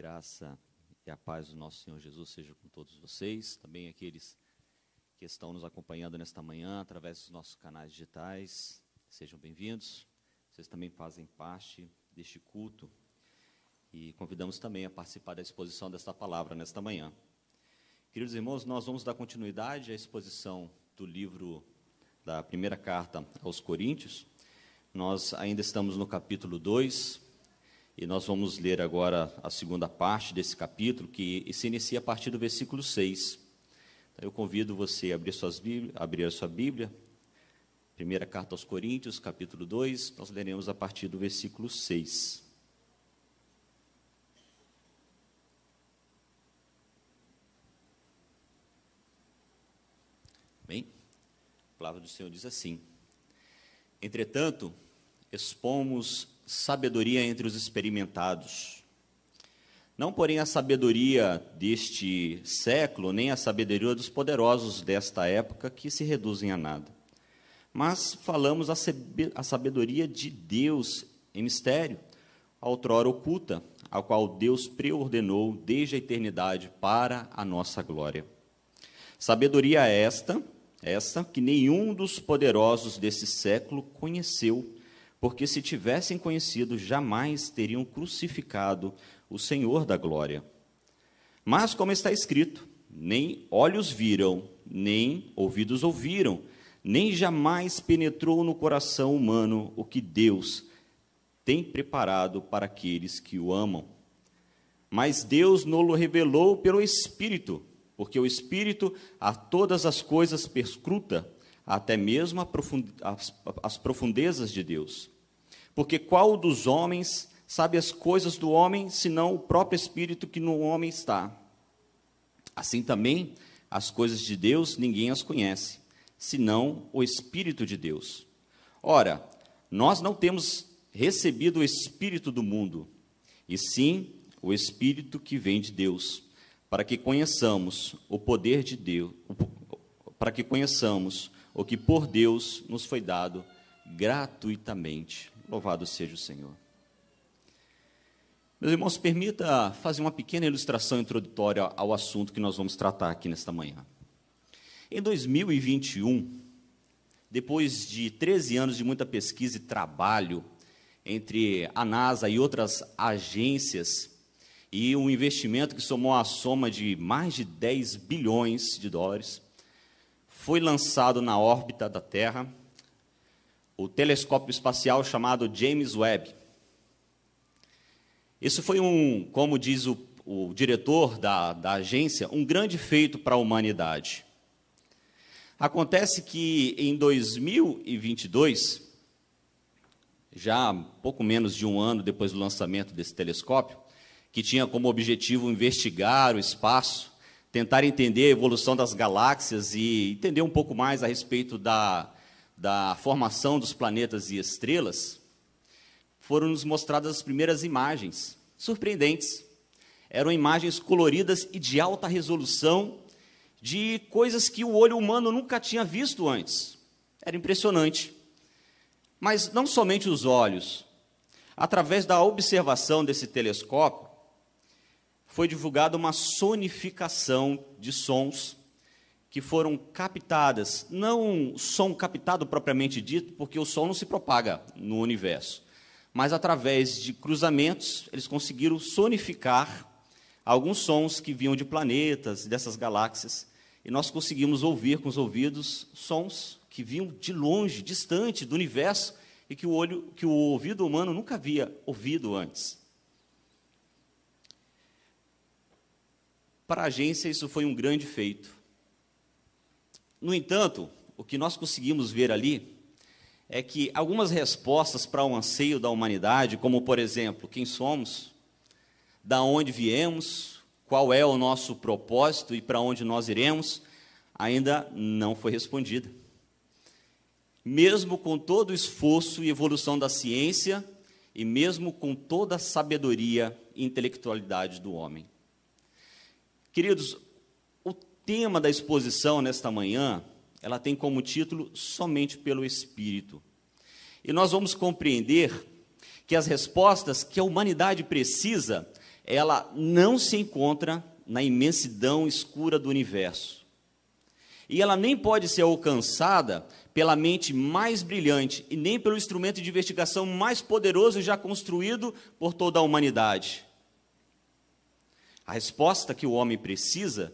graça e a paz do nosso Senhor Jesus seja com todos vocês, também aqueles que estão nos acompanhando nesta manhã através dos nossos canais digitais. Sejam bem-vindos. Vocês também fazem parte deste culto e convidamos também a participar da exposição desta palavra nesta manhã. Queridos irmãos, nós vamos dar continuidade à exposição do livro da primeira carta aos Coríntios. Nós ainda estamos no capítulo 2, e nós vamos ler agora a segunda parte desse capítulo, que se inicia a partir do versículo 6. Então, eu convido você a abrir, suas Bíblia, abrir a sua Bíblia, primeira carta aos Coríntios, capítulo 2, nós leremos a partir do versículo 6. Bem, a palavra do Senhor diz assim: Entretanto, expomos sabedoria entre os experimentados. Não, porém, a sabedoria deste século, nem a sabedoria dos poderosos desta época, que se reduzem a nada. Mas falamos a sabedoria de Deus em mistério, outrora oculta, a qual Deus preordenou desde a eternidade para a nossa glória. Sabedoria esta, essa que nenhum dos poderosos desse século conheceu, porque se tivessem conhecido, jamais teriam crucificado o Senhor da glória. Mas, como está escrito, nem olhos viram, nem ouvidos ouviram, nem jamais penetrou no coração humano o que Deus tem preparado para aqueles que o amam. Mas Deus não revelou pelo Espírito, porque o Espírito a todas as coisas perscruta, até mesmo as profundezas de Deus. Porque qual dos homens sabe as coisas do homem, senão o próprio Espírito que no homem está? Assim também, as coisas de Deus ninguém as conhece, senão o Espírito de Deus. Ora, nós não temos recebido o Espírito do mundo, e sim o Espírito que vem de Deus, para que conheçamos o poder de Deus, para que conheçamos o que por Deus nos foi dado gratuitamente. Louvado seja o Senhor. Meus irmãos, permita fazer uma pequena ilustração introdutória ao assunto que nós vamos tratar aqui nesta manhã. Em 2021, depois de 13 anos de muita pesquisa e trabalho entre a NASA e outras agências, e um investimento que somou a soma de mais de 10 bilhões de dólares, foi lançado na órbita da Terra o telescópio espacial chamado James Webb. Isso foi um, como diz o, o diretor da, da agência, um grande feito para a humanidade. Acontece que em 2022, já pouco menos de um ano depois do lançamento desse telescópio, que tinha como objetivo investigar o espaço, tentar entender a evolução das galáxias e entender um pouco mais a respeito da, da formação dos planetas e estrelas, foram nos mostradas as primeiras imagens, surpreendentes. Eram imagens coloridas e de alta resolução de coisas que o olho humano nunca tinha visto antes. Era impressionante. Mas não somente os olhos. Através da observação desse telescópio, foi divulgada uma sonificação de sons que foram captadas, não som captado propriamente dito, porque o som não se propaga no universo, mas através de cruzamentos, eles conseguiram sonificar alguns sons que vinham de planetas, dessas galáxias, e nós conseguimos ouvir com os ouvidos sons que vinham de longe, distante do universo, e que o olho, que o ouvido humano nunca havia ouvido antes. Para a agência, isso foi um grande feito no entanto, o que nós conseguimos ver ali é que algumas respostas para o anseio da humanidade, como por exemplo, quem somos, da onde viemos, qual é o nosso propósito e para onde nós iremos, ainda não foi respondida. Mesmo com todo o esforço e evolução da ciência, e mesmo com toda a sabedoria e intelectualidade do homem. Queridos, tema da exposição nesta manhã, ela tem como título Somente pelo Espírito. E nós vamos compreender que as respostas que a humanidade precisa, ela não se encontra na imensidão escura do universo. E ela nem pode ser alcançada pela mente mais brilhante e nem pelo instrumento de investigação mais poderoso já construído por toda a humanidade. A resposta que o homem precisa,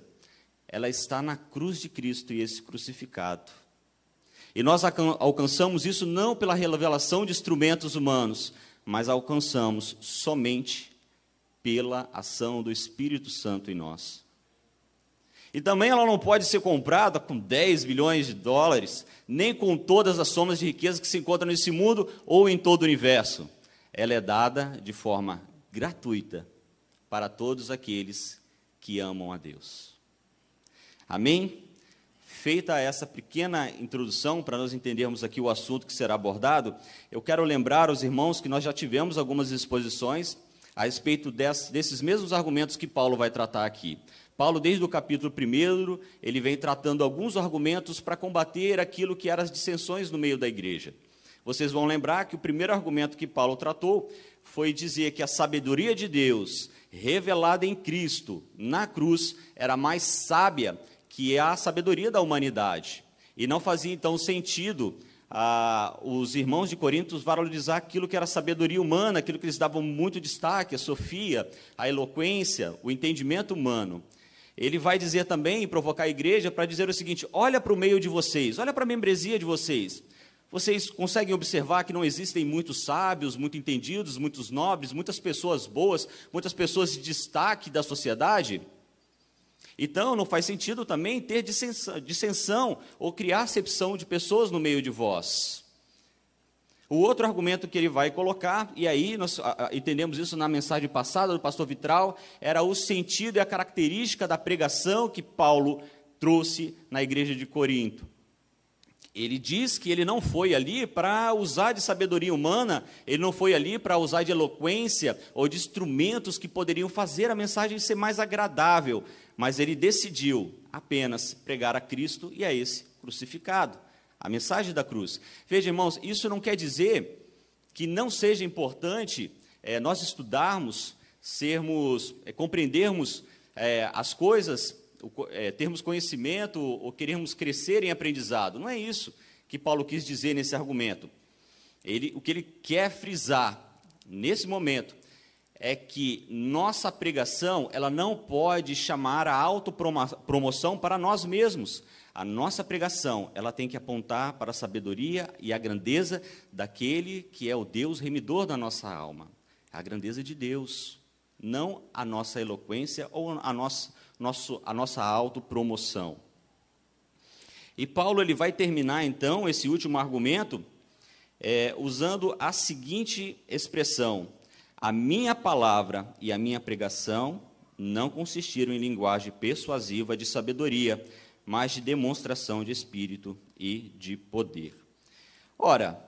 ela está na cruz de Cristo e esse crucificado. E nós alcançamos isso não pela revelação de instrumentos humanos, mas alcançamos somente pela ação do Espírito Santo em nós. E também ela não pode ser comprada com 10 bilhões de dólares, nem com todas as somas de riqueza que se encontram nesse mundo ou em todo o universo. Ela é dada de forma gratuita para todos aqueles que amam a Deus. Amém? Feita essa pequena introdução, para nós entendermos aqui o assunto que será abordado, eu quero lembrar aos irmãos que nós já tivemos algumas exposições a respeito desses mesmos argumentos que Paulo vai tratar aqui. Paulo, desde o capítulo 1, ele vem tratando alguns argumentos para combater aquilo que eram as dissensões no meio da igreja. Vocês vão lembrar que o primeiro argumento que Paulo tratou foi dizer que a sabedoria de Deus, revelada em Cristo, na cruz, era mais sábia que a sabedoria da humanidade. E não fazia então sentido ah, os irmãos de Corinto valorizar aquilo que era sabedoria humana, aquilo que eles davam muito destaque, a sofia, a eloquência, o entendimento humano. Ele vai dizer também, provocar a igreja, para dizer o seguinte: olha para o meio de vocês, olha para a membresia de vocês. Vocês conseguem observar que não existem muitos sábios, muito entendidos, muitos nobres, muitas pessoas boas, muitas pessoas de destaque da sociedade? Então, não faz sentido também ter dissensão, dissensão ou criar acepção de pessoas no meio de vós. O outro argumento que ele vai colocar, e aí nós entendemos isso na mensagem passada do pastor Vitral, era o sentido e a característica da pregação que Paulo trouxe na igreja de Corinto. Ele diz que ele não foi ali para usar de sabedoria humana, ele não foi ali para usar de eloquência ou de instrumentos que poderiam fazer a mensagem ser mais agradável, mas ele decidiu apenas pregar a Cristo e a esse crucificado, a mensagem da cruz. Veja, irmãos, isso não quer dizer que não seja importante é, nós estudarmos, sermos, é, compreendermos é, as coisas, é, termos conhecimento ou queremos crescer em aprendizado. Não é isso que Paulo quis dizer nesse argumento. Ele, o que ele quer frisar nesse momento é que nossa pregação ela não pode chamar a autopromoção para nós mesmos. A nossa pregação ela tem que apontar para a sabedoria e a grandeza daquele que é o Deus remidor da nossa alma. A grandeza de Deus, não a nossa eloquência ou a nossa, nosso, a nossa autopromoção. E Paulo ele vai terminar então esse último argumento é, usando a seguinte expressão: a minha palavra e a minha pregação não consistiram em linguagem persuasiva de sabedoria, mas de demonstração de espírito e de poder. Ora,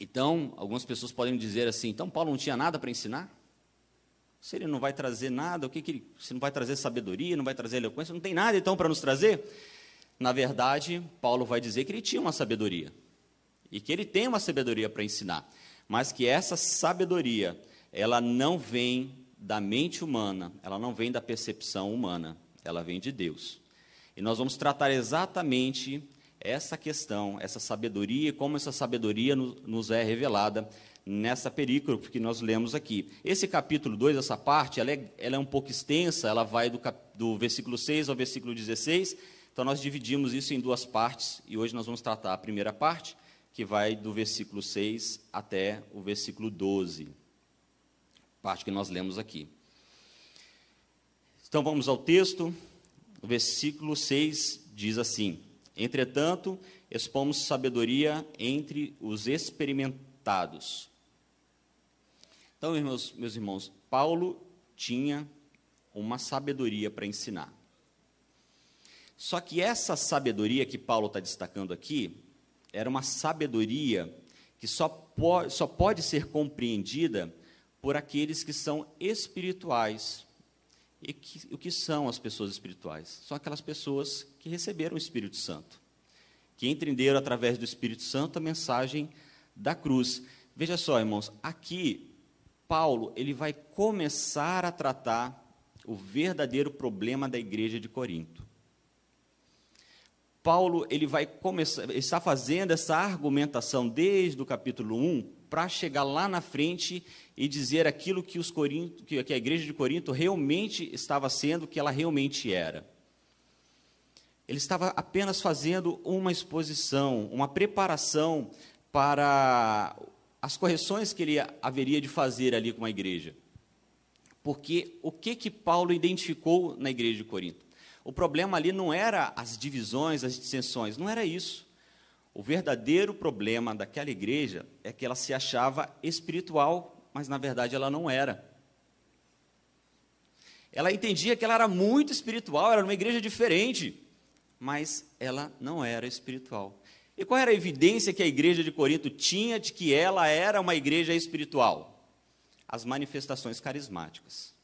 então, algumas pessoas podem dizer assim: então Paulo não tinha nada para ensinar? Se ele não vai trazer nada, o que, que ele, se não vai trazer sabedoria, não vai trazer eloquência, não tem nada então para nos trazer? Na verdade, Paulo vai dizer que ele tinha uma sabedoria e que ele tem uma sabedoria para ensinar mas que essa sabedoria, ela não vem da mente humana, ela não vem da percepção humana, ela vem de Deus. E nós vamos tratar exatamente essa questão, essa sabedoria, como essa sabedoria nos é revelada nessa perícope que nós lemos aqui. Esse capítulo 2, essa parte, ela é, ela é um pouco extensa, ela vai do, cap, do versículo 6 ao versículo 16, então nós dividimos isso em duas partes, e hoje nós vamos tratar a primeira parte, que vai do versículo 6 até o versículo 12, parte que nós lemos aqui. Então vamos ao texto. O versículo 6 diz assim: Entretanto, expomos sabedoria entre os experimentados. Então, meus, meus irmãos, Paulo tinha uma sabedoria para ensinar. Só que essa sabedoria que Paulo está destacando aqui, era uma sabedoria que só pode, só pode ser compreendida por aqueles que são espirituais. E que, o que são as pessoas espirituais? São aquelas pessoas que receberam o Espírito Santo, que entenderam através do Espírito Santo a mensagem da cruz. Veja só, irmãos, aqui Paulo ele vai começar a tratar o verdadeiro problema da igreja de Corinto. Paulo ele vai começar, está fazendo essa argumentação desde o capítulo 1 para chegar lá na frente e dizer aquilo que, os Corinto, que a igreja de Corinto realmente estava sendo, que ela realmente era. Ele estava apenas fazendo uma exposição, uma preparação para as correções que ele haveria de fazer ali com a igreja. Porque o que que Paulo identificou na igreja de Corinto? O problema ali não era as divisões, as dissensões, não era isso. O verdadeiro problema daquela igreja é que ela se achava espiritual, mas na verdade ela não era. Ela entendia que ela era muito espiritual, era uma igreja diferente, mas ela não era espiritual. E qual era a evidência que a igreja de Corinto tinha de que ela era uma igreja espiritual? As manifestações carismáticas.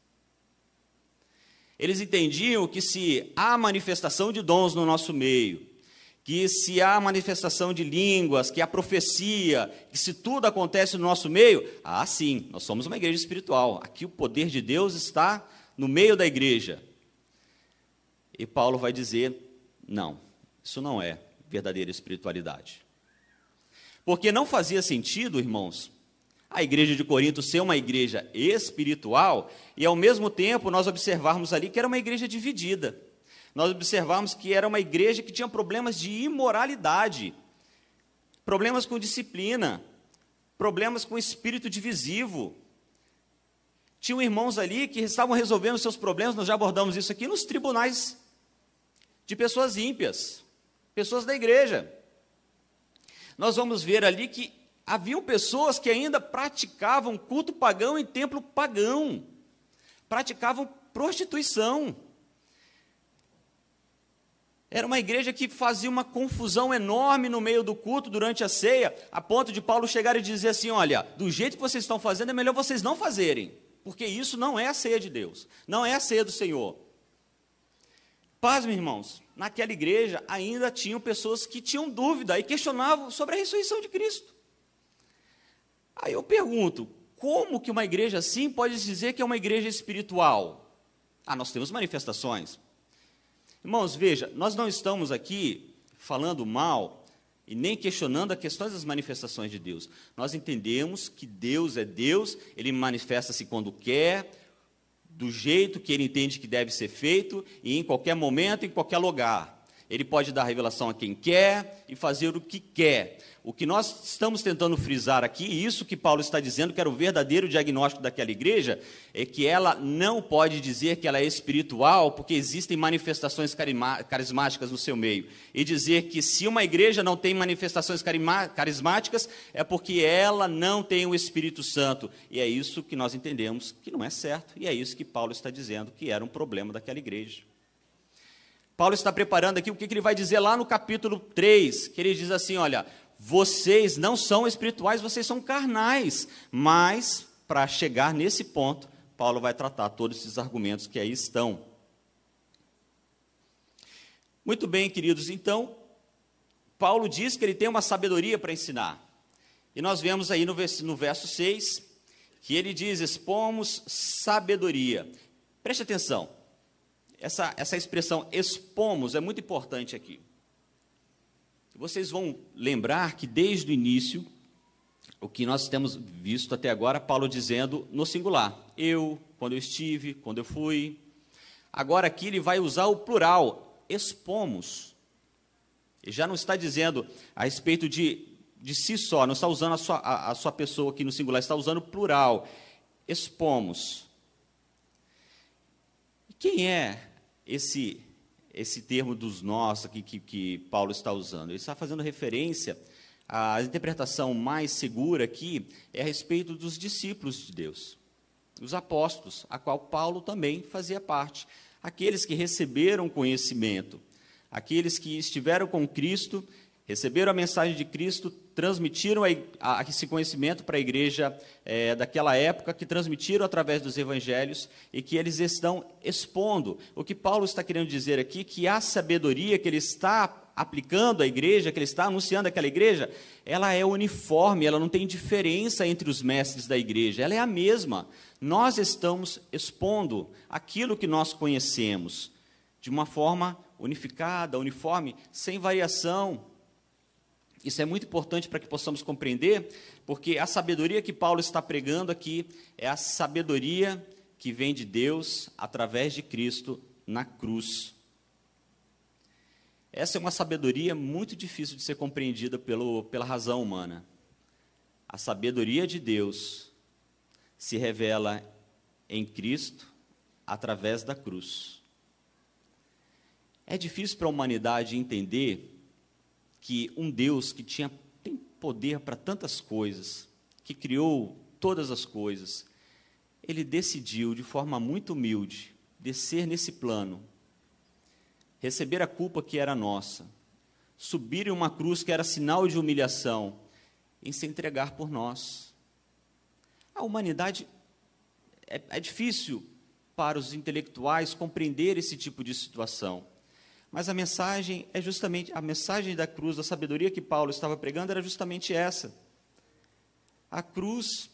Eles entendiam que se há manifestação de dons no nosso meio, que se há manifestação de línguas, que há profecia, que se tudo acontece no nosso meio, ah, sim, nós somos uma igreja espiritual. Aqui o poder de Deus está no meio da igreja. E Paulo vai dizer: não, isso não é verdadeira espiritualidade. Porque não fazia sentido, irmãos, a igreja de Corinto ser uma igreja espiritual e, ao mesmo tempo, nós observarmos ali que era uma igreja dividida. Nós observamos que era uma igreja que tinha problemas de imoralidade, problemas com disciplina, problemas com espírito divisivo. Tinham irmãos ali que estavam resolvendo seus problemas, nós já abordamos isso aqui, nos tribunais de pessoas ímpias, pessoas da igreja. Nós vamos ver ali que haviam pessoas que ainda praticavam culto pagão em templo pagão, praticavam prostituição. Era uma igreja que fazia uma confusão enorme no meio do culto durante a ceia, a ponto de Paulo chegar e dizer assim: olha, do jeito que vocês estão fazendo, é melhor vocês não fazerem, porque isso não é a ceia de Deus, não é a ceia do Senhor. Paz, meus irmãos, naquela igreja ainda tinham pessoas que tinham dúvida e questionavam sobre a ressurreição de Cristo. Aí eu pergunto, como que uma igreja assim pode dizer que é uma igreja espiritual? Ah, nós temos manifestações. Irmãos, veja, nós não estamos aqui falando mal e nem questionando as questões das manifestações de Deus. Nós entendemos que Deus é Deus, ele manifesta-se quando quer, do jeito que ele entende que deve ser feito e em qualquer momento, em qualquer lugar. Ele pode dar revelação a quem quer e fazer o que quer. O que nós estamos tentando frisar aqui, e isso que Paulo está dizendo, que era o verdadeiro diagnóstico daquela igreja, é que ela não pode dizer que ela é espiritual, porque existem manifestações carismáticas no seu meio. E dizer que se uma igreja não tem manifestações carismáticas, é porque ela não tem o Espírito Santo. E é isso que nós entendemos que não é certo, e é isso que Paulo está dizendo que era um problema daquela igreja. Paulo está preparando aqui o que ele vai dizer lá no capítulo 3, que ele diz assim: olha, vocês não são espirituais, vocês são carnais. Mas, para chegar nesse ponto, Paulo vai tratar todos esses argumentos que aí estão. Muito bem, queridos, então, Paulo diz que ele tem uma sabedoria para ensinar. E nós vemos aí no verso, no verso 6 que ele diz: expomos sabedoria. Preste atenção, essa, essa expressão expomos é muito importante aqui. Vocês vão lembrar que desde o início, o que nós temos visto até agora, Paulo dizendo no singular: eu, quando eu estive, quando eu fui. Agora aqui ele vai usar o plural, expomos. Ele já não está dizendo a respeito de, de si só, não está usando a sua, a, a sua pessoa aqui no singular, está usando o plural, expomos. Quem é esse esse termo dos nós aqui que, que Paulo está usando? Ele está fazendo referência à interpretação mais segura aqui é a respeito dos discípulos de Deus, os apóstolos, a qual Paulo também fazia parte, aqueles que receberam conhecimento, aqueles que estiveram com Cristo receberam a mensagem de Cristo, transmitiram a, a, esse conhecimento para a igreja é, daquela época, que transmitiram através dos evangelhos e que eles estão expondo. O que Paulo está querendo dizer aqui, que a sabedoria que ele está aplicando à igreja, que ele está anunciando àquela igreja, ela é uniforme, ela não tem diferença entre os mestres da igreja, ela é a mesma. Nós estamos expondo aquilo que nós conhecemos de uma forma unificada, uniforme, sem variação. Isso é muito importante para que possamos compreender, porque a sabedoria que Paulo está pregando aqui é a sabedoria que vem de Deus através de Cristo na cruz. Essa é uma sabedoria muito difícil de ser compreendida pelo, pela razão humana. A sabedoria de Deus se revela em Cristo através da cruz. É difícil para a humanidade entender que um Deus que tinha tem poder para tantas coisas, que criou todas as coisas, ele decidiu de forma muito humilde descer nesse plano, receber a culpa que era nossa, subir em uma cruz que era sinal de humilhação, em se entregar por nós. A humanidade é, é difícil para os intelectuais compreender esse tipo de situação. Mas a mensagem é justamente a mensagem da cruz, da sabedoria que Paulo estava pregando era justamente essa. A cruz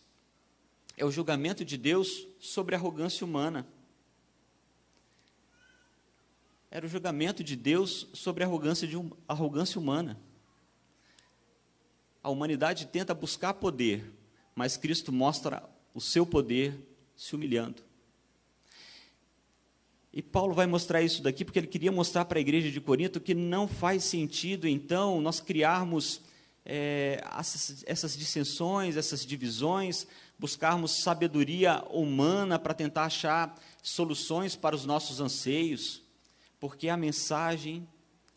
é o julgamento de Deus sobre a arrogância humana. Era o julgamento de Deus sobre a arrogância, de um, arrogância humana. A humanidade tenta buscar poder, mas Cristo mostra o seu poder se humilhando. E Paulo vai mostrar isso daqui porque ele queria mostrar para a igreja de Corinto que não faz sentido, então, nós criarmos é, essas, essas dissensões, essas divisões, buscarmos sabedoria humana para tentar achar soluções para os nossos anseios, porque a mensagem,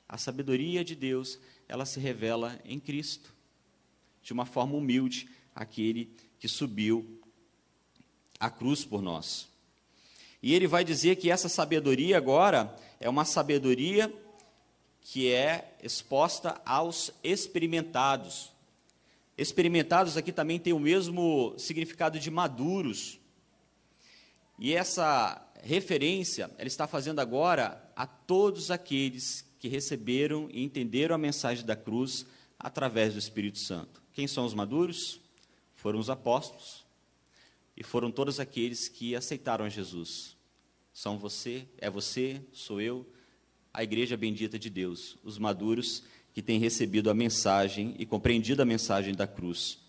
a sabedoria de Deus, ela se revela em Cristo, de uma forma humilde, aquele que subiu a cruz por nós. E ele vai dizer que essa sabedoria agora é uma sabedoria que é exposta aos experimentados. Experimentados aqui também tem o mesmo significado de maduros. E essa referência, ela está fazendo agora a todos aqueles que receberam e entenderam a mensagem da cruz através do Espírito Santo. Quem são os maduros? Foram os apóstolos, e foram todos aqueles que aceitaram Jesus. São você, é você, sou eu, a igreja bendita de Deus, os maduros que têm recebido a mensagem e compreendido a mensagem da cruz.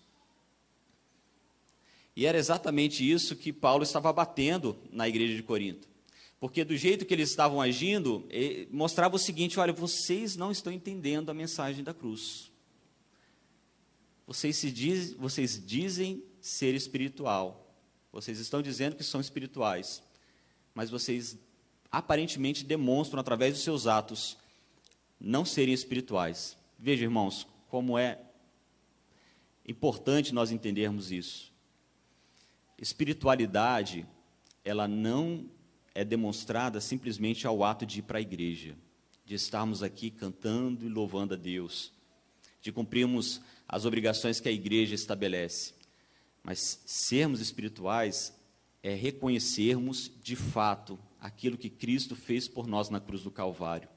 E era exatamente isso que Paulo estava batendo na igreja de Corinto. Porque do jeito que eles estavam agindo, mostrava o seguinte: olha, vocês não estão entendendo a mensagem da cruz. Vocês, se diz, vocês dizem ser espiritual, vocês estão dizendo que são espirituais, mas vocês aparentemente demonstram através dos seus atos não serem espirituais. Veja, irmãos, como é importante nós entendermos isso. Espiritualidade, ela não é demonstrada simplesmente ao ato de ir para a igreja, de estarmos aqui cantando e louvando a Deus, de cumprirmos as obrigações que a igreja estabelece. Mas sermos espirituais é reconhecermos de fato aquilo que Cristo fez por nós na cruz do Calvário.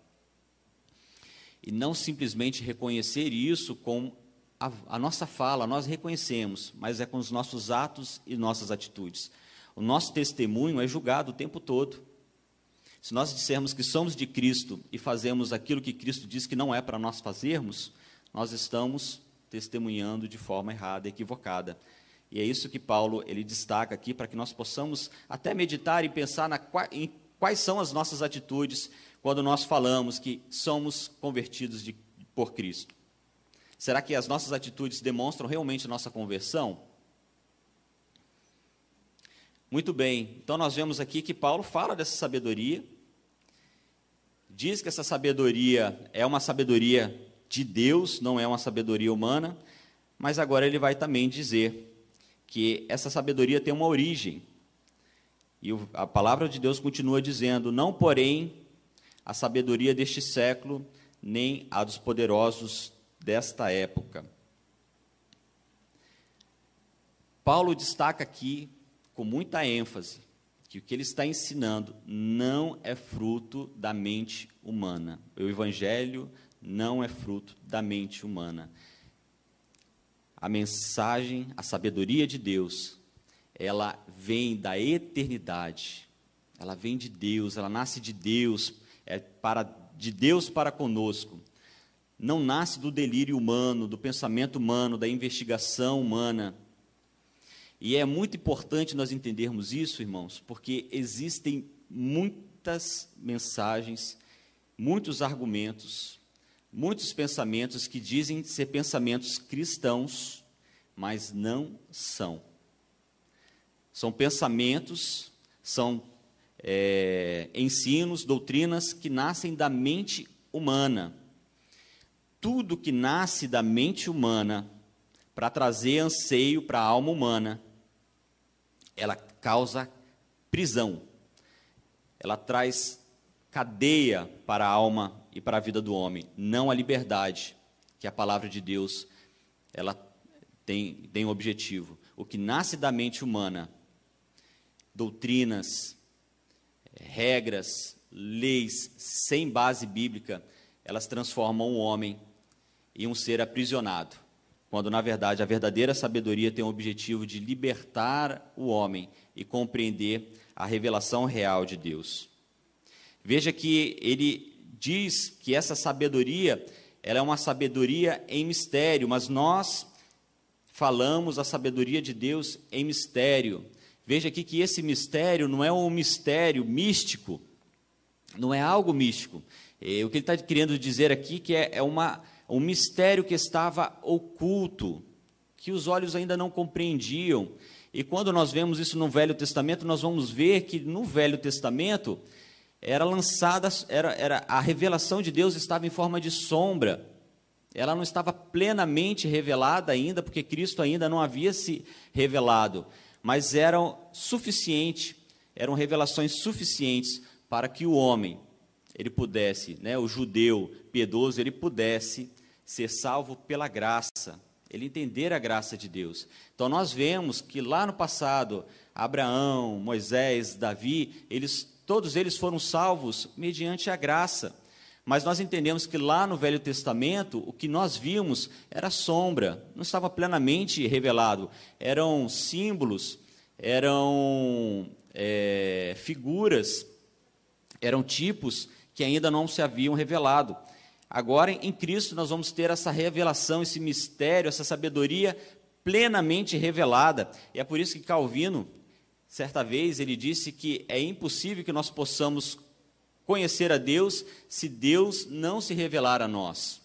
E não simplesmente reconhecer isso com a, a, nossa fala, nós reconhecemos, mas é com os nossos atos e nossas atitudes. O nosso testemunho é julgado o tempo todo. Se nós dissermos que somos de Cristo e fazemos aquilo que Cristo diz que não é para nós fazermos, nós estamos testemunhando de forma errada, equivocada. E é isso que Paulo ele destaca aqui para que nós possamos até meditar e pensar na, em quais são as nossas atitudes quando nós falamos que somos convertidos de, por Cristo. Será que as nossas atitudes demonstram realmente a nossa conversão? Muito bem, então nós vemos aqui que Paulo fala dessa sabedoria, diz que essa sabedoria é uma sabedoria de Deus, não é uma sabedoria humana, mas agora ele vai também dizer que essa sabedoria tem uma origem. E a palavra de Deus continua dizendo: não, porém, a sabedoria deste século, nem a dos poderosos desta época. Paulo destaca aqui, com muita ênfase, que o que ele está ensinando não é fruto da mente humana. O evangelho não é fruto da mente humana. A mensagem, a sabedoria de Deus, ela vem da eternidade. Ela vem de Deus, ela nasce de Deus, é para de Deus para conosco. Não nasce do delírio humano, do pensamento humano, da investigação humana. E é muito importante nós entendermos isso, irmãos, porque existem muitas mensagens, muitos argumentos, muitos pensamentos que dizem ser pensamentos cristãos, mas não são. São pensamentos, são é, ensinos, doutrinas que nascem da mente humana. Tudo que nasce da mente humana para trazer anseio para a alma humana ela causa prisão. Ela traz cadeia para a alma e para a vida do homem, não a liberdade, que a palavra de Deus ela tem, tem um objetivo. O que nasce da mente humana, doutrinas, regras, leis sem base bíblica, elas transformam o homem em um ser aprisionado quando na verdade a verdadeira sabedoria tem o objetivo de libertar o homem e compreender a revelação real de Deus. Veja que ele diz que essa sabedoria, ela é uma sabedoria em mistério, mas nós falamos a sabedoria de Deus em mistério. Veja aqui que esse mistério não é um mistério místico, não é algo místico. É, o que ele está querendo dizer aqui que é, é uma um mistério que estava oculto, que os olhos ainda não compreendiam. E quando nós vemos isso no Velho Testamento, nós vamos ver que no Velho Testamento era lançada, era, era a revelação de Deus estava em forma de sombra. Ela não estava plenamente revelada ainda, porque Cristo ainda não havia se revelado, mas eram suficientes, eram revelações suficientes para que o homem, ele pudesse, né, o judeu piedoso, ele pudesse ser salvo pela graça, ele entender a graça de Deus. Então nós vemos que lá no passado, Abraão, Moisés, Davi, eles todos eles foram salvos mediante a graça. Mas nós entendemos que lá no Velho Testamento, o que nós vimos era sombra, não estava plenamente revelado. Eram símbolos, eram é, figuras, eram tipos que ainda não se haviam revelado. Agora, em Cristo, nós vamos ter essa revelação, esse mistério, essa sabedoria plenamente revelada. E é por isso que Calvino, certa vez, ele disse que é impossível que nós possamos conhecer a Deus se Deus não se revelar a nós.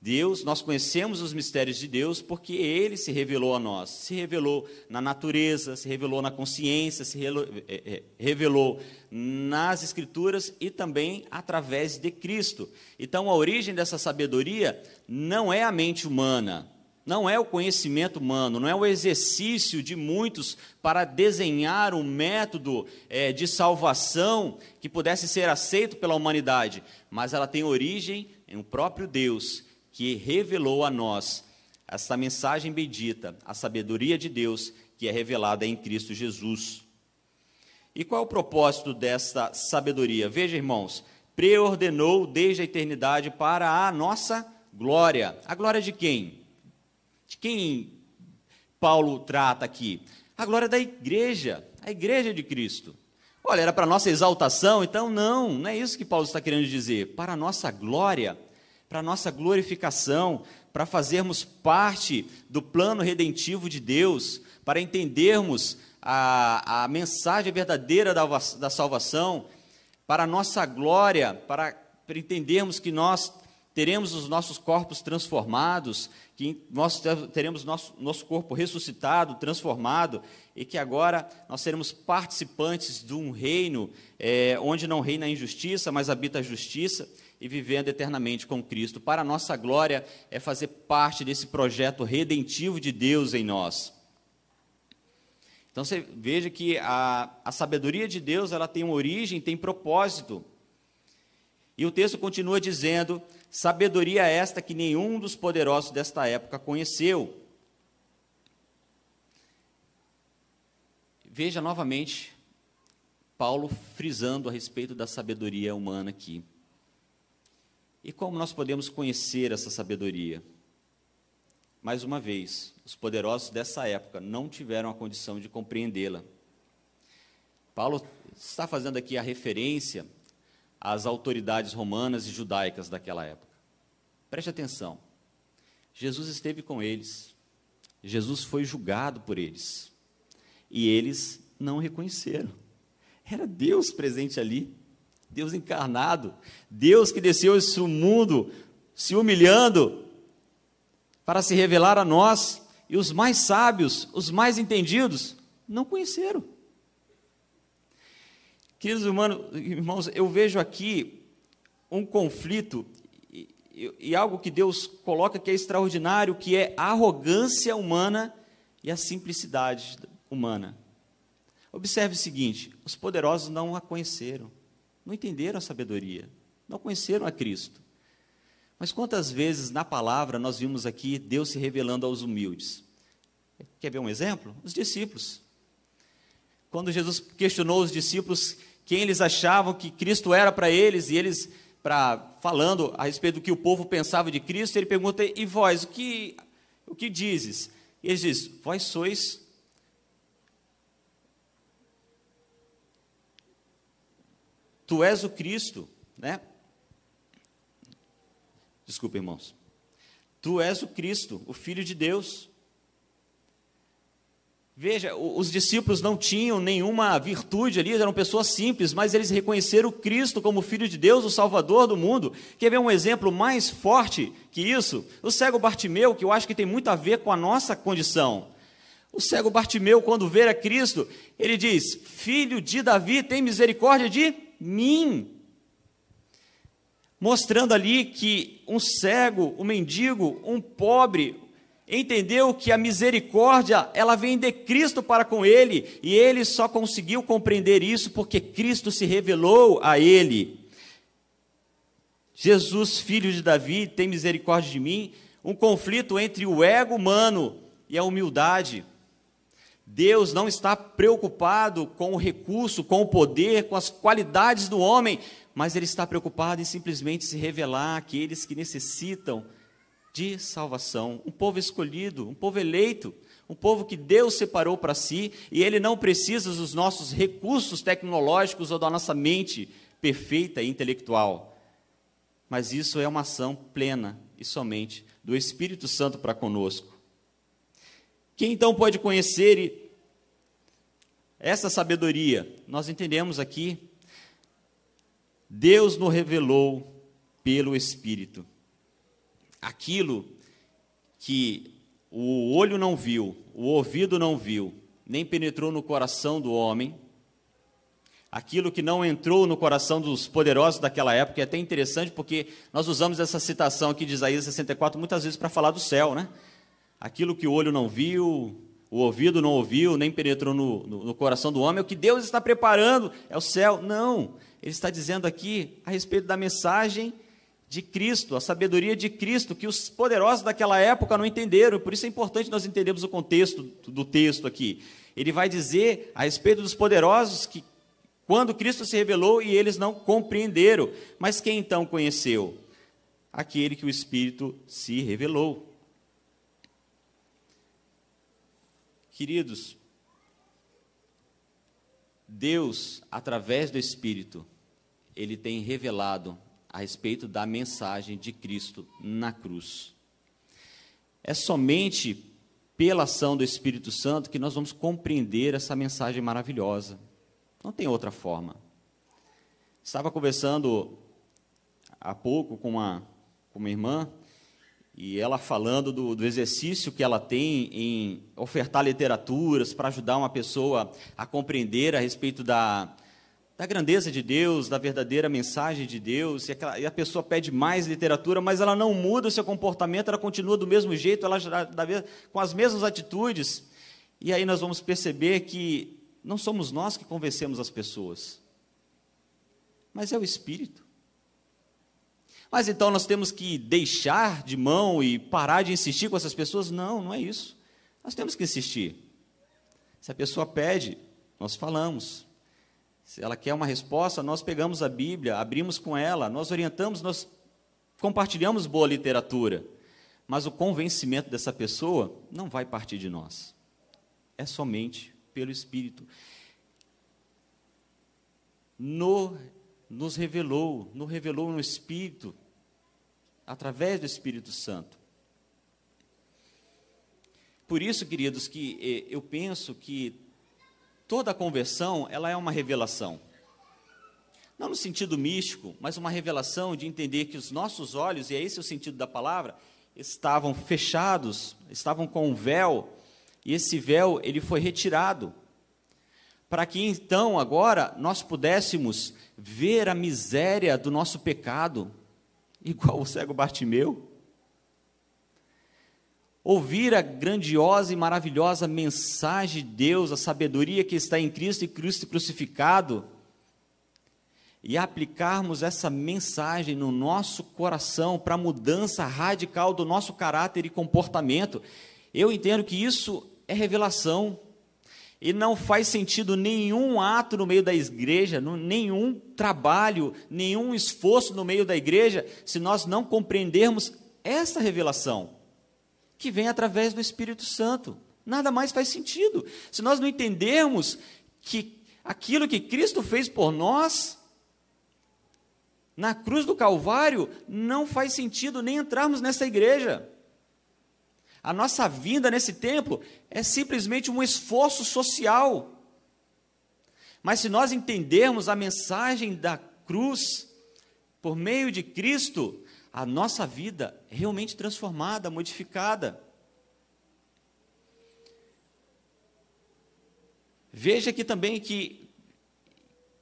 Deus, nós conhecemos os mistérios de Deus porque Ele se revelou a nós. Se revelou na natureza, se revelou na consciência, se eh, eh, revelou nas Escrituras e também através de Cristo. Então, a origem dessa sabedoria não é a mente humana, não é o conhecimento humano, não é o exercício de muitos para desenhar um método é, de salvação que pudesse ser aceito pela humanidade, mas ela tem origem em o próprio Deus que revelou a nós essa mensagem bendita, a sabedoria de Deus que é revelada em Cristo Jesus. E qual é o propósito desta sabedoria? Veja, irmãos, preordenou desde a eternidade para a nossa glória. A glória de quem? De quem Paulo trata aqui? A glória da igreja, a igreja de Cristo. Olha, era para nossa exaltação, então não, não é isso que Paulo está querendo dizer. Para a nossa glória para a nossa glorificação, para fazermos parte do plano redentivo de Deus, para entendermos a, a mensagem verdadeira da, da salvação, para a nossa glória, para, para entendermos que nós teremos os nossos corpos transformados, que nós teremos nosso, nosso corpo ressuscitado, transformado, e que agora nós seremos participantes de um reino é, onde não reina a injustiça, mas habita a justiça e vivendo eternamente com Cristo. Para a nossa glória é fazer parte desse projeto redentivo de Deus em nós. Então você veja que a, a sabedoria de Deus ela tem uma origem, tem propósito. E o texto continua dizendo: sabedoria esta que nenhum dos poderosos desta época conheceu. Veja novamente Paulo frisando a respeito da sabedoria humana aqui. E como nós podemos conhecer essa sabedoria? Mais uma vez, os poderosos dessa época não tiveram a condição de compreendê-la. Paulo está fazendo aqui a referência às autoridades romanas e judaicas daquela época. Preste atenção. Jesus esteve com eles. Jesus foi julgado por eles. E eles não reconheceram. Era Deus presente ali. Deus encarnado. Deus que desceu esse mundo se humilhando para se revelar a nós. E os mais sábios, os mais entendidos, não conheceram. Queridos irmãos, eu vejo aqui um conflito e, e, e, algo que Deus coloca que é extraordinário, que é a arrogância humana e a simplicidade humana. Observe o seguinte: os poderosos não a conheceram, não entenderam a sabedoria, não conheceram a Cristo. Mas quantas vezes na palavra nós vimos aqui Deus se revelando aos humildes? Quer ver um exemplo? Os discípulos. Quando Jesus questionou os discípulos quem eles achavam que Cristo era para eles, e eles, pra, falando a respeito do que o povo pensava de Cristo, ele pergunta: E vós, o que, o que dizes? E eles dizem: Vós sois. Tu és o Cristo, né? Desculpa, irmãos. Tu és o Cristo, o Filho de Deus. Veja, os discípulos não tinham nenhuma virtude ali, eram pessoas simples, mas eles reconheceram Cristo como Filho de Deus, o Salvador do mundo. Quer ver um exemplo mais forte que isso? O cego Bartimeu, que eu acho que tem muito a ver com a nossa condição. O cego Bartimeu, quando vê a Cristo, ele diz: Filho de Davi, tem misericórdia de mim. Mostrando ali que um cego, um mendigo, um pobre, entendeu que a misericórdia, ela vem de Cristo para com ele, e ele só conseguiu compreender isso porque Cristo se revelou a ele. Jesus, filho de Davi, tem misericórdia de mim. Um conflito entre o ego humano e a humildade. Deus não está preocupado com o recurso, com o poder, com as qualidades do homem, mas Ele está preocupado em simplesmente se revelar àqueles que necessitam de salvação, um povo escolhido, um povo eleito, um povo que Deus separou para si e ele não precisa dos nossos recursos tecnológicos ou da nossa mente perfeita e intelectual. Mas isso é uma ação plena e somente do Espírito Santo para conosco. Quem então pode conhecer essa sabedoria? Nós entendemos aqui, Deus nos revelou pelo Espírito aquilo que o olho não viu, o ouvido não viu, nem penetrou no coração do homem, aquilo que não entrou no coração dos poderosos daquela época, é até interessante porque nós usamos essa citação aqui de Isaías 64 muitas vezes para falar do céu, né? Aquilo que o olho não viu, o ouvido não ouviu, nem penetrou no, no, no coração do homem, é o que Deus está preparando, é o céu. Não, ele está dizendo aqui a respeito da mensagem de Cristo, a sabedoria de Cristo, que os poderosos daquela época não entenderam, por isso é importante nós entendermos o contexto do texto aqui. Ele vai dizer a respeito dos poderosos que quando Cristo se revelou e eles não compreenderam, mas quem então conheceu? Aquele que o Espírito se revelou. Queridos, Deus, através do Espírito, ele tem revelado a respeito da mensagem de Cristo na cruz. É somente pela ação do Espírito Santo que nós vamos compreender essa mensagem maravilhosa. Não tem outra forma. Estava conversando há pouco com uma, com uma irmã, e ela falando do, do exercício que ela tem em ofertar literaturas para ajudar uma pessoa a compreender a respeito da, da grandeza de Deus, da verdadeira mensagem de Deus, e, aquela, e, a pessoa pede mais literatura, mas ela não muda o seu comportamento, ela continua do mesmo jeito, ela com as mesmas atitudes. E aí nós vamos perceber que não somos nós que convencemos as pessoas, mas é o Espírito. Mas então nós temos que deixar de mão e parar de insistir com essas pessoas? Não, não é isso. Nós temos que insistir. Se a pessoa pede, nós falamos. Se ela quer uma resposta, nós pegamos a Bíblia, abrimos com ela, nós orientamos, nós compartilhamos boa literatura, mas o convencimento dessa pessoa não vai partir de nós. É somente pelo Espírito. No, nos revelou, nos revelou no Espírito, através do Espírito Santo. Por isso, queridos, que eh, eu penso que toda conversão ela é uma revelação. Não no sentido místico, mas uma revelação de entender que os nossos olhos, e é esse o sentido da palavra, estavam fechados, estavam com um véu, e esse véu ele foi retirado, para que então agora nós pudéssemos ver a miséria do nosso pecado, igual o cego Bartimeu, ouvir a grandiosa e maravilhosa mensagem de Deus, a sabedoria que está em Cristo e Cristo crucificado, e aplicarmos essa mensagem no nosso coração para a mudança radical do nosso caráter e comportamento. Eu entendo que isso é revelação. E não faz sentido nenhum ato no meio da igreja, nenhum trabalho, nenhum esforço no meio da igreja, se nós não compreendermos essa revelação, que vem através do Espírito Santo. Nada mais faz sentido. Se nós não entendermos que aquilo que Cristo fez por nós, na cruz do Calvário, não faz sentido nem entrarmos nessa igreja. A nossa vinda nesse templo é simplesmente um esforço social. Mas se nós entendermos a mensagem da cruz por meio de Cristo, a nossa vida realmente transformada, modificada. Veja aqui também que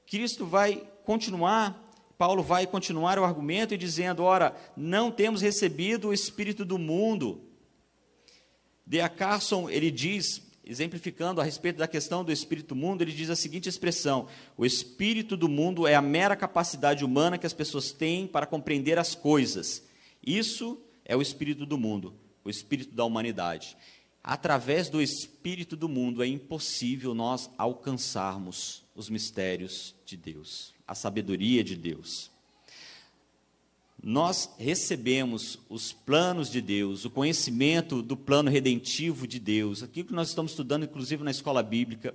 Cristo vai continuar Paulo vai continuar o argumento e dizendo: ora, não temos recebido o espírito do mundo. Dea Carson, ele diz, exemplificando a respeito da questão do espírito do mundo, ele diz a seguinte expressão: o espírito do mundo é a mera capacidade humana que as pessoas têm para compreender as coisas. Isso é o espírito do mundo, o espírito da humanidade. Através do espírito do mundo é impossível nós alcançarmos os mistérios de Deus a sabedoria de Deus. Nós recebemos os planos de Deus, o conhecimento do plano redentivo de Deus, aquilo que nós estamos estudando, inclusive na escola bíblica,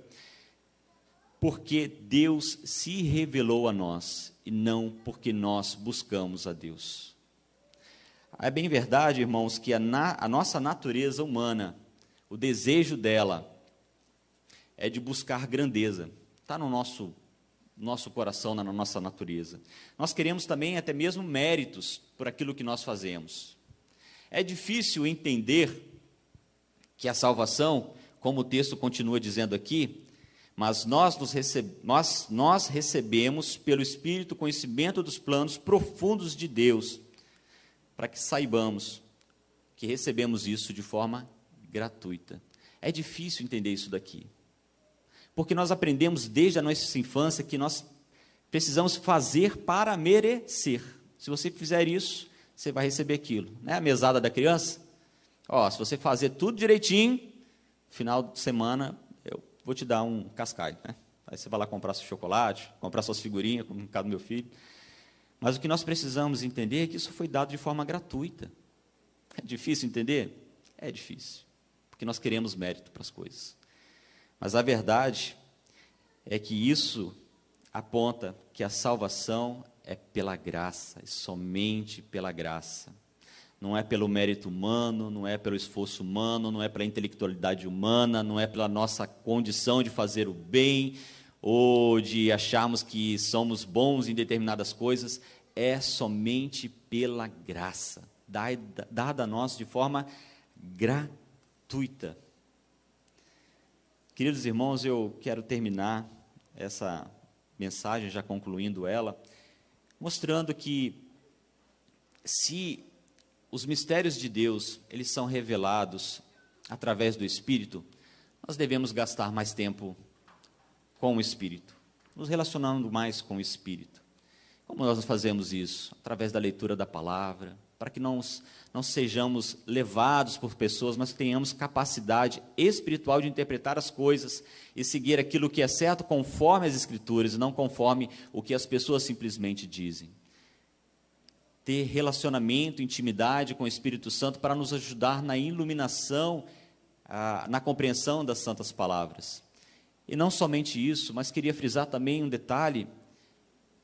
porque Deus se revelou a nós e não porque nós buscamos a Deus. É bem verdade, irmãos, que a, na, a nossa natureza humana, o desejo dela, é de buscar grandeza. Está no nosso nosso coração, na nossa natureza. Nós queremos também até mesmo méritos por aquilo que nós fazemos. É difícil entender que a salvação, como o texto continua dizendo aqui, mas nós, nos receb nós, nós recebemos pelo Espírito conhecimento dos planos profundos de Deus, para que saibamos que recebemos isso de forma gratuita. É difícil entender isso daqui porque nós aprendemos desde a nossa infância que nós precisamos fazer para merecer. Se você fizer isso, você vai receber aquilo. Não é a mesada da criança? Ó, se você fazer tudo direitinho, final de semana eu vou te dar um cascalho, né? Aí você vai lá comprar seu chocolate, comprar suas figurinhas, como no caso do meu filho. Mas o que nós precisamos entender é que isso foi dado de forma gratuita. É difícil entender? É difícil. Porque nós queremos mérito para as coisas. Mas a verdade é que isso aponta que a salvação é pela graça, é somente pela graça. Não é pelo mérito humano, não é pelo esforço humano, não é pela intelectualidade humana, não é pela nossa condição de fazer o bem ou de acharmos que somos bons em determinadas coisas, é somente pela graça, dada a nós de forma gratuita. Queridos irmãos, eu quero terminar essa mensagem, já concluindo ela, mostrando que se os mistérios de Deus, eles são revelados através do Espírito, nós devemos gastar mais tempo com o Espírito, nos relacionando mais com o Espírito. Como nós fazemos isso? Através da leitura da palavra, para que não, não sejamos levados por pessoas, mas que tenhamos capacidade espiritual de interpretar as coisas e seguir aquilo que é certo conforme as Escrituras, e não conforme o que as pessoas simplesmente dizem. ter relacionamento, intimidade com o Espírito Santo para nos ajudar na iluminação, na compreensão das santas palavras. E não somente isso, mas queria frisar também um detalhe,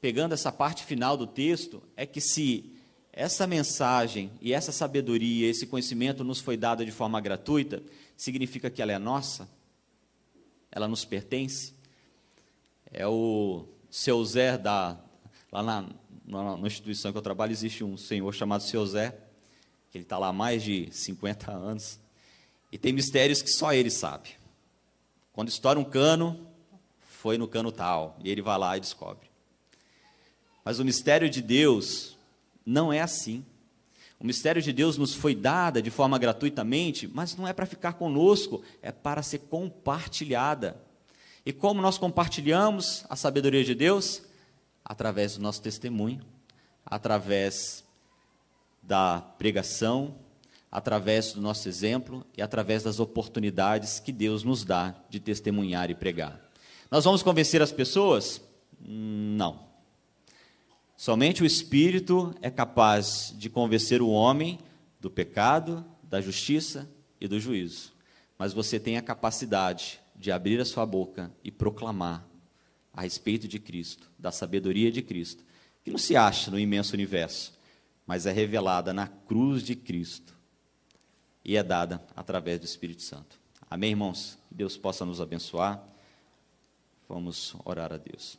pegando essa parte final do texto, é que se essa mensagem e essa sabedoria, esse conhecimento nos foi dada de forma gratuita, significa que ela é nossa? Ela nos pertence? É o seu Zé da lá na, na, na, instituição que eu trabalho existe um senhor chamado seu Zé, que ele está lá há mais de 50 anos, e tem mistérios que só ele sabe. Quando estoura um cano, foi no cano tal, e ele vai lá e descobre. Mas o mistério de Deus não é assim. O mistério de Deus nos foi dada de forma gratuitamente, mas não é para ficar conosco, é para ser compartilhada. E como nós compartilhamos a sabedoria de Deus? Através do nosso testemunho, através da pregação, através do nosso exemplo e através das oportunidades que Deus nos dá de testemunhar e pregar. Nós vamos convencer as pessoas? Não. Somente o Espírito é capaz de convencer o homem do pecado, da justiça e do juízo. Mas você tem a capacidade de abrir a sua boca e proclamar a respeito de Cristo, da sabedoria de Cristo, que não se acha no imenso universo, mas é revelada na cruz de Cristo e é dada através do Espírito Santo. Amém, irmãos? Que Deus possa nos abençoar. Vamos orar a Deus.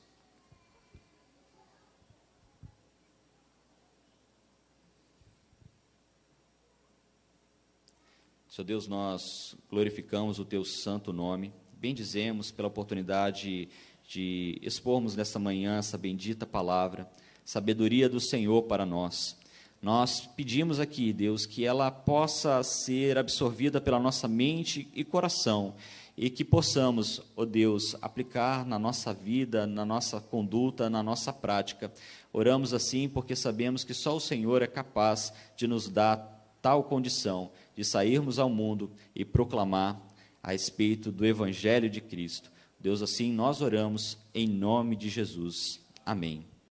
Senhor Deus, nós glorificamos o teu santo nome, bendizemos pela oportunidade de expormos nesta manhã essa bendita palavra, sabedoria do Senhor para nós. Nós pedimos aqui, Deus, que ela possa ser absorvida pela nossa mente e coração e que possamos, ó oh Deus, aplicar na nossa vida, na nossa conduta, na nossa prática. Oramos assim porque sabemos que só o Senhor é capaz de nos dar tal condição de sairmos ao mundo e proclamar a respeito do Evangelho de Cristo. Deus, assim nós oramos em nome de Jesus. Amém.